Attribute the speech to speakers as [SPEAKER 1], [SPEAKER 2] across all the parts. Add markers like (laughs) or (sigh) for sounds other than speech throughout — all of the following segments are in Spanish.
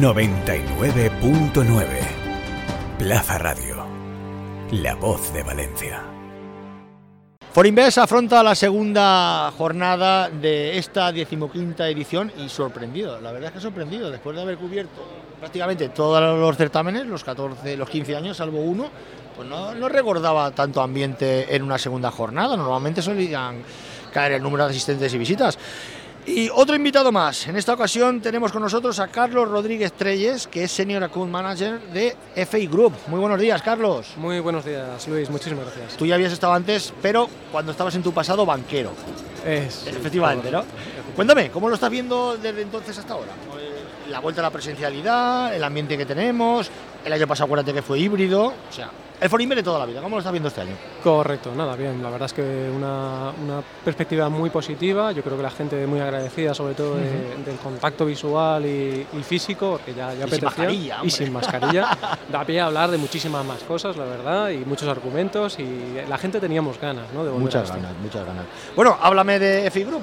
[SPEAKER 1] 99.9 Plaza Radio. La voz de Valencia.
[SPEAKER 2] Forinvest afronta la segunda jornada de esta decimoquinta edición y sorprendido, la verdad es que sorprendido, después de haber cubierto prácticamente todos los certámenes, los 14, los 15 años, salvo uno, pues no, no recordaba tanto ambiente en una segunda jornada, normalmente solían caer el número de asistentes y visitas. Y otro invitado más. En esta ocasión tenemos con nosotros a Carlos Rodríguez Treyes, que es Senior Account Manager de FI Group. Muy buenos días, Carlos.
[SPEAKER 3] Muy buenos días, Luis. Muchísimas gracias.
[SPEAKER 2] Tú ya habías estado antes, pero cuando estabas en tu pasado banquero.
[SPEAKER 3] Es.
[SPEAKER 2] Efectivamente, ¿no? Cuéntame, ¿cómo lo estás viendo desde entonces hasta ahora? La vuelta a la presencialidad, el ambiente que tenemos, el año pasado acuérdate que fue híbrido, o sea, el Forinver de toda la vida, ¿cómo lo estás viendo este año?
[SPEAKER 3] Correcto, nada, bien, la verdad es que una, una perspectiva muy positiva, yo creo que la gente muy agradecida sobre todo de- del contacto visual y, y físico, que ya, ya
[SPEAKER 2] Y sin mascarilla,
[SPEAKER 3] y sin mascarilla, (laughs) da pie a hablar de muchísimas más cosas, la verdad, y muchos argumentos, y la gente teníamos ganas, ¿no? De volver a
[SPEAKER 2] Muchas
[SPEAKER 3] esto.
[SPEAKER 2] ganas, muchas ganas. Bueno, háblame de FI Group.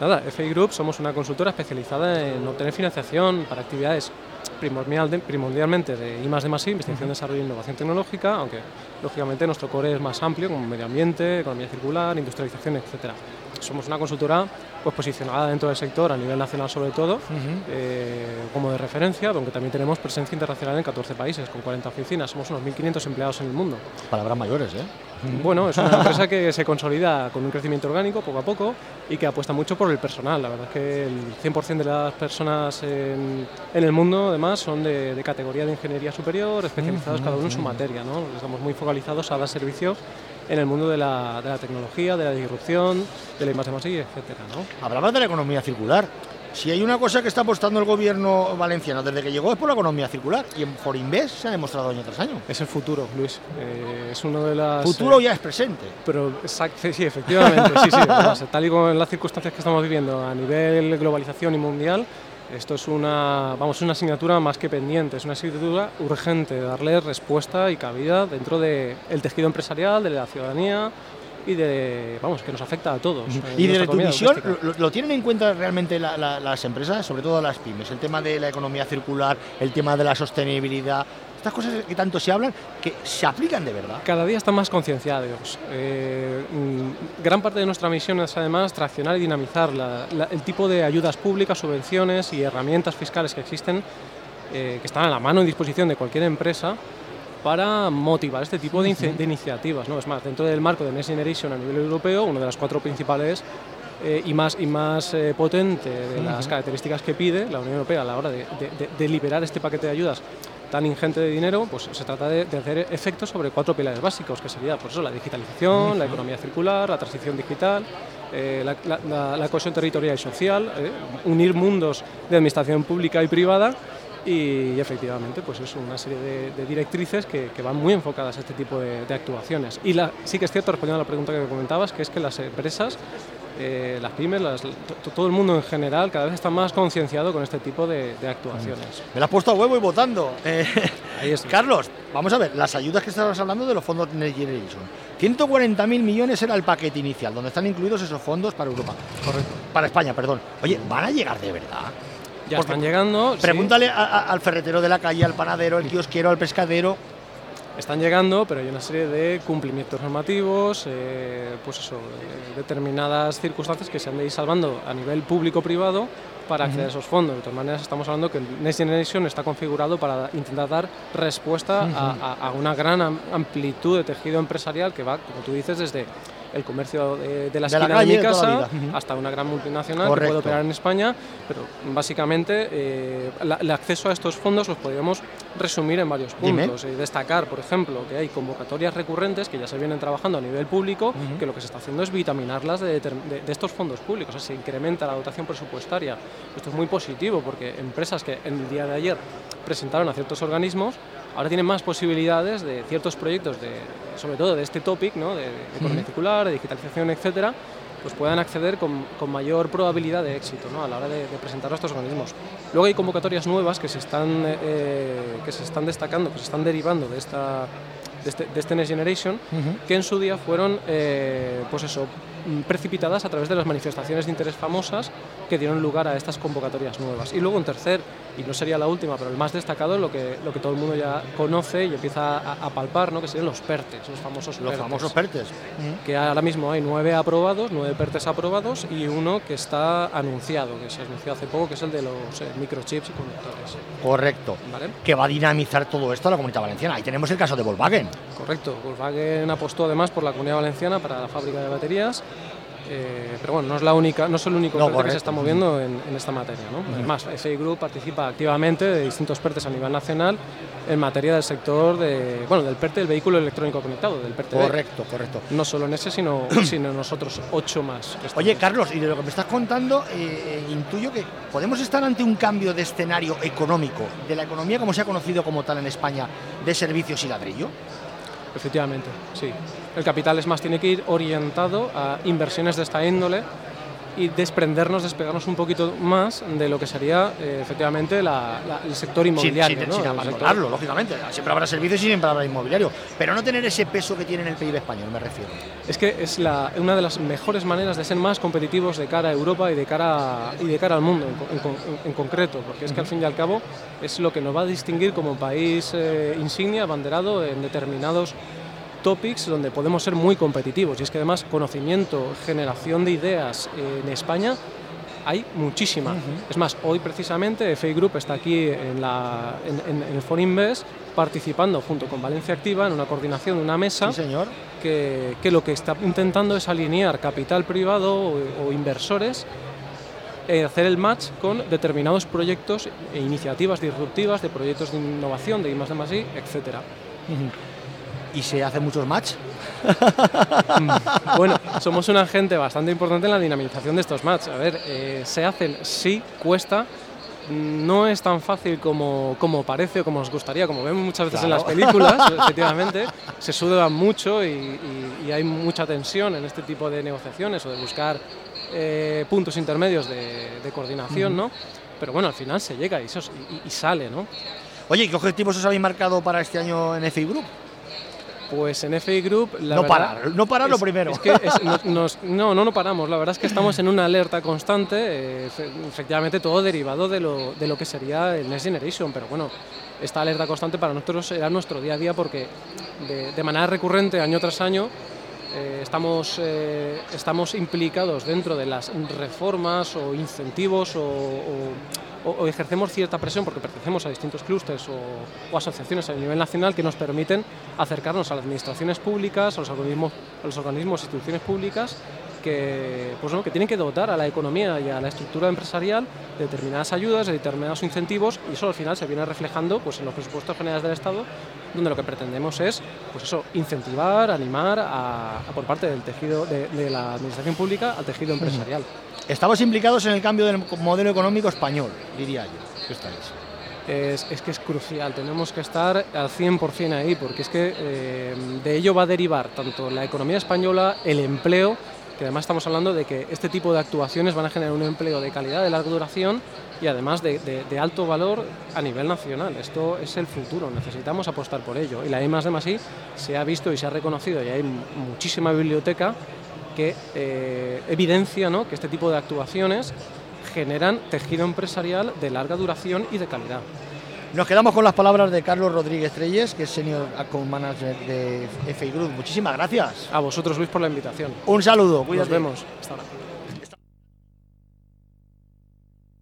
[SPEAKER 3] Nada, FI Group somos una consultora especializada en obtener financiación para actividades primordial de- primordialmente de I más D más I, investigación, desarrollo e innovación tecnológica, aunque lógicamente nuestro core es más amplio, como medio ambiente, economía circular, industrialización, etcétera. Somos una consultora pues, posicionada dentro del sector a nivel nacional sobre todo, eh, como de referencia, aunque también tenemos presencia internacional en 14 países, con 40 oficinas. Somos unos 1.500 empleados en el mundo.
[SPEAKER 2] Palabras mayores, ¿eh?
[SPEAKER 3] Bueno, es una empresa que se consolida con un crecimiento orgánico poco a poco y que apuesta mucho por el personal. La verdad es que el 100% de las personas en, en el mundo, además, son de, de categoría de ingeniería superior, especializados cada uno en su materia. ¿no? Estamos muy focalizados a dar servicio en el mundo de la, de la tecnología, de la disrupción, de la I+, D+I, etcétera, ¿no?
[SPEAKER 2] Hablabas de la economía circular. Si hay una cosa que está apostando el gobierno valenciano desde que llegó es por la economía circular y en Forinvest se ha demostrado año tras año.
[SPEAKER 3] Es el futuro, Luis. Eh, es uno de las...
[SPEAKER 2] Futuro
[SPEAKER 3] eh,
[SPEAKER 2] ya es presente.
[SPEAKER 3] Pero exact- sí, efectivamente, sí, sí. (laughs) además, tal y como en las circunstancias que estamos viviendo a nivel globalización y mundial, esto es una, vamos, una asignatura más que pendiente, es una asignatura urgente de darle respuesta y cabida dentro del tejido empresarial, de la ciudadanía y de, vamos, que nos afecta a todos. en
[SPEAKER 2] Y desde
[SPEAKER 3] nuestra
[SPEAKER 2] tu visión, lo, lo tienen en cuenta realmente la- la- las empresas, sobre todo las pymes? El tema de la economía circular, el tema de la sostenibilidad, estas cosas que tanto se hablan, que se aplican de verdad.
[SPEAKER 3] Cada día están más concienciados. Eh, mm, gran parte de nuestra misión es además traccionar y dinamizar la- la- el tipo de ayudas públicas, subvenciones y herramientas fiscales que existen, eh, que están a la mano y disposición de cualquier empresa para motivar este tipo de, de iniciativas. ¿no? Es más, dentro del marco de Next Generation a nivel europeo, una de las cuatro principales eh, y más, y más eh, potente de las características que pide la Unión Europea a la hora de- de- de liberar este paquete de ayudas tan ingente de dinero, pues se trata de, de hacer efectos sobre cuatro pilares básicos, que sería por eso la digitalización, la economía circular, la transición digital, eh, la, la- la- la cohesión territorial y social, eh, unir mundos de administración pública y privada y efectivamente pues es una serie de, de directrices que, que van muy enfocadas a este tipo de, de actuaciones. Y la- sí que es cierto, respondiendo a la pregunta que me comentabas, que es que las empresas, eh, las pymes, las- to- todo el mundo en general cada vez está más concienciado con este tipo de, de actuaciones.
[SPEAKER 2] Me la has puesto a huevo y votando. Eh, (laughs)
[SPEAKER 3] Ahí.
[SPEAKER 2] Carlos, vamos a ver, las ayudas que estabas hablando de los fondos Next Generation. 140.000 millones era el paquete inicial, donde están incluidos esos fondos para Europa.
[SPEAKER 3] Correcto.
[SPEAKER 2] Para España, perdón. Oye, ¿van a llegar de verdad?
[SPEAKER 3] Ya
[SPEAKER 2] Porque
[SPEAKER 3] están llegando. sí.
[SPEAKER 2] Pregúntale a- a- al ferretero de la calle, al panadero, al kiosquero, al pescadero.
[SPEAKER 3] Están llegando, pero hay una serie de cumplimientos normativos, eh, pues eso, eh, determinadas circunstancias que se han de ir salvando a nivel público-privado para acceder a esos fondos. De todas maneras, estamos hablando que el Next Generation está configurado para intentar dar respuesta a, a- a una gran am- amplitud de tejido empresarial que va, como tú dices, desde el comercio de, de la
[SPEAKER 2] De la
[SPEAKER 3] esquina de,
[SPEAKER 2] calle
[SPEAKER 3] mi
[SPEAKER 2] de la
[SPEAKER 3] casa hasta una gran multinacional
[SPEAKER 2] Correcto.
[SPEAKER 3] que puede operar en España, pero básicamente eh, la- el acceso a estos fondos los podríamos resumir en varios puntos. Y destacar, por ejemplo, que hay convocatorias recurrentes que ya se vienen trabajando a nivel público, que lo que se está haciendo es vitaminarlas de, de- de estos fondos públicos, o sea, se incrementa la dotación presupuestaria. Esto es muy positivo porque empresas que en el día de ayer presentaron a ciertos organismos, ahora tienen más posibilidades de ciertos proyectos, de, sobre todo de este topic, ¿no? de, de economía circular, de digitalización, etcétera, pues puedan acceder con, con mayor probabilidad de éxito ¿no? a la hora de, de presentar a estos organismos. Luego hay convocatorias nuevas que se están, eh, que se están destacando, que se están derivando de, esta, de, este, de este Next Generation, que en su día fueron, eh, pues eso, precipitadas a través de las manifestaciones de interés famosas que dieron lugar a estas convocatorias nuevas. Y luego un tercer, y no sería la última, pero el más destacado, lo que, lo que todo el mundo ya conoce y empieza a, palpar, ¿no? que serían los PERTES, los famosos
[SPEAKER 2] Los famosos PERTES.
[SPEAKER 3] Que ahora mismo hay nueve aprobados, nueve PERTES aprobados y uno que está anunciado, que se anunció hace poco, que es el de los eh, microchips y conductores.
[SPEAKER 2] Correcto. Que va a dinamizar todo esto a la comunidad valenciana. Ahí tenemos el caso de Volkswagen.
[SPEAKER 3] Correcto. Volkswagen apostó además por la comunidad valenciana para la fábrica de baterías eh, pero bueno, no es la única, no es el único no, que se está moviendo en, esta materia. ¿no? Además, FI Group participa activamente de distintos PERTES a nivel nacional en materia del sector de, bueno, del PERTE del vehículo electrónico conectado, del PERTE.
[SPEAKER 2] Correcto, correcto.
[SPEAKER 3] No solo en ese, sino, (clears throat) sino nosotros ocho más.
[SPEAKER 2] Oye, Carlos, y de lo que me estás contando, eh, eh, intuyo que podemos estar ante un cambio de escenario económico, de la economía como se ha conocido como tal en España, de servicios y ladrillo.
[SPEAKER 3] Efectivamente, sí. El capital es más, tiene que ir orientado a inversiones de esta índole y desprendernos, despegarnos un poquito más de lo que sería eh, efectivamente el sector inmobiliario.
[SPEAKER 2] Sin, abandonarlo, lógicamente. Siempre habrá servicios y siempre habrá inmobiliario. Pero no tener ese peso que tiene en el PIB español, me refiero.
[SPEAKER 3] Es que es la, una de las mejores maneras de ser más competitivos de cara a Europa y de cara, y de cara al mundo en, concreto, porque es que al fin y al cabo es lo que nos va a distinguir como país eh, insignia, abanderado en determinados topics donde podemos ser muy competitivos. Y es que además conocimiento, generación de ideas en España hay muchísima. Es más, hoy precisamente FA Group está aquí en, la, en, el Forinvest participando junto con Valencia Activa en una coordinación de una mesa
[SPEAKER 2] señor.
[SPEAKER 3] Que, que, lo que está intentando es alinear capital privado o, inversores eh, hacer el match con determinados proyectos e iniciativas disruptivas de proyectos de innovación, de I+D+I, etcétera
[SPEAKER 2] y se hacen muchos match. (laughs)
[SPEAKER 3] bueno, somos un agente bastante importante en la dinamización de estos match. A ver, eh, se hacen, sí, cuesta. No es tan fácil como, como parece o como nos gustaría, como vemos muchas veces en las películas, (laughs) efectivamente. Se suda mucho y, hay mucha tensión en este tipo de negociaciones o de buscar eh, puntos intermedios de, coordinación, ¿no? Pero bueno, al final se llega y, y, sale, ¿no?
[SPEAKER 2] Oye, ¿qué objetivos os habéis marcado para este año en FI Group?
[SPEAKER 3] Pues en FI Group.
[SPEAKER 2] La no parar, no parar lo primero.
[SPEAKER 3] Es que no, no, no paramos. La verdad es que estamos en una alerta constante, eh, efectivamente todo derivado de lo, de lo que sería el Next Generation. Pero bueno, esta alerta constante para nosotros era nuestro día a día porque de, manera recurrente, año tras año, eh, estamos, eh, estamos implicados dentro de las reformas o incentivos o o, ejercemos cierta presión porque pertenecemos a distintos clústeres o, asociaciones a nivel nacional que nos permiten acercarnos a las administraciones públicas, a los organismos, a los organismos e instituciones públicas que, pues, que tienen que dotar a la economía y a la estructura empresarial de determinadas ayudas, de determinados incentivos y eso al final se viene reflejando pues, en los presupuestos generales del Estado donde lo que pretendemos es pues eso, incentivar, animar a, por parte del tejido de, la administración pública al tejido empresarial.
[SPEAKER 2] Estamos implicados en el cambio del modelo económico español, diría yo.
[SPEAKER 3] Es, es, que es crucial, tenemos que estar al 100% ahí, porque es que eh, de ello va a derivar tanto la economía española, el empleo, que además estamos hablando de que este tipo de actuaciones van a generar un empleo de calidad, de larga duración y además de, alto valor a nivel nacional. Esto es el futuro, necesitamos apostar por ello. Y la I más de se ha visto y se ha reconocido y hay muchísima biblioteca que eh, evidencia ¿no? que este tipo de actuaciones generan tejido empresarial de larga duración y de calidad.
[SPEAKER 2] Nos quedamos con las palabras de Carlos Rodríguez Treyes, que es Senior Account Manager de FI Group. Muchísimas gracias.
[SPEAKER 3] A vosotros, Luis, por la invitación.
[SPEAKER 2] Un saludo.
[SPEAKER 3] Nos vemos. Hasta ahora.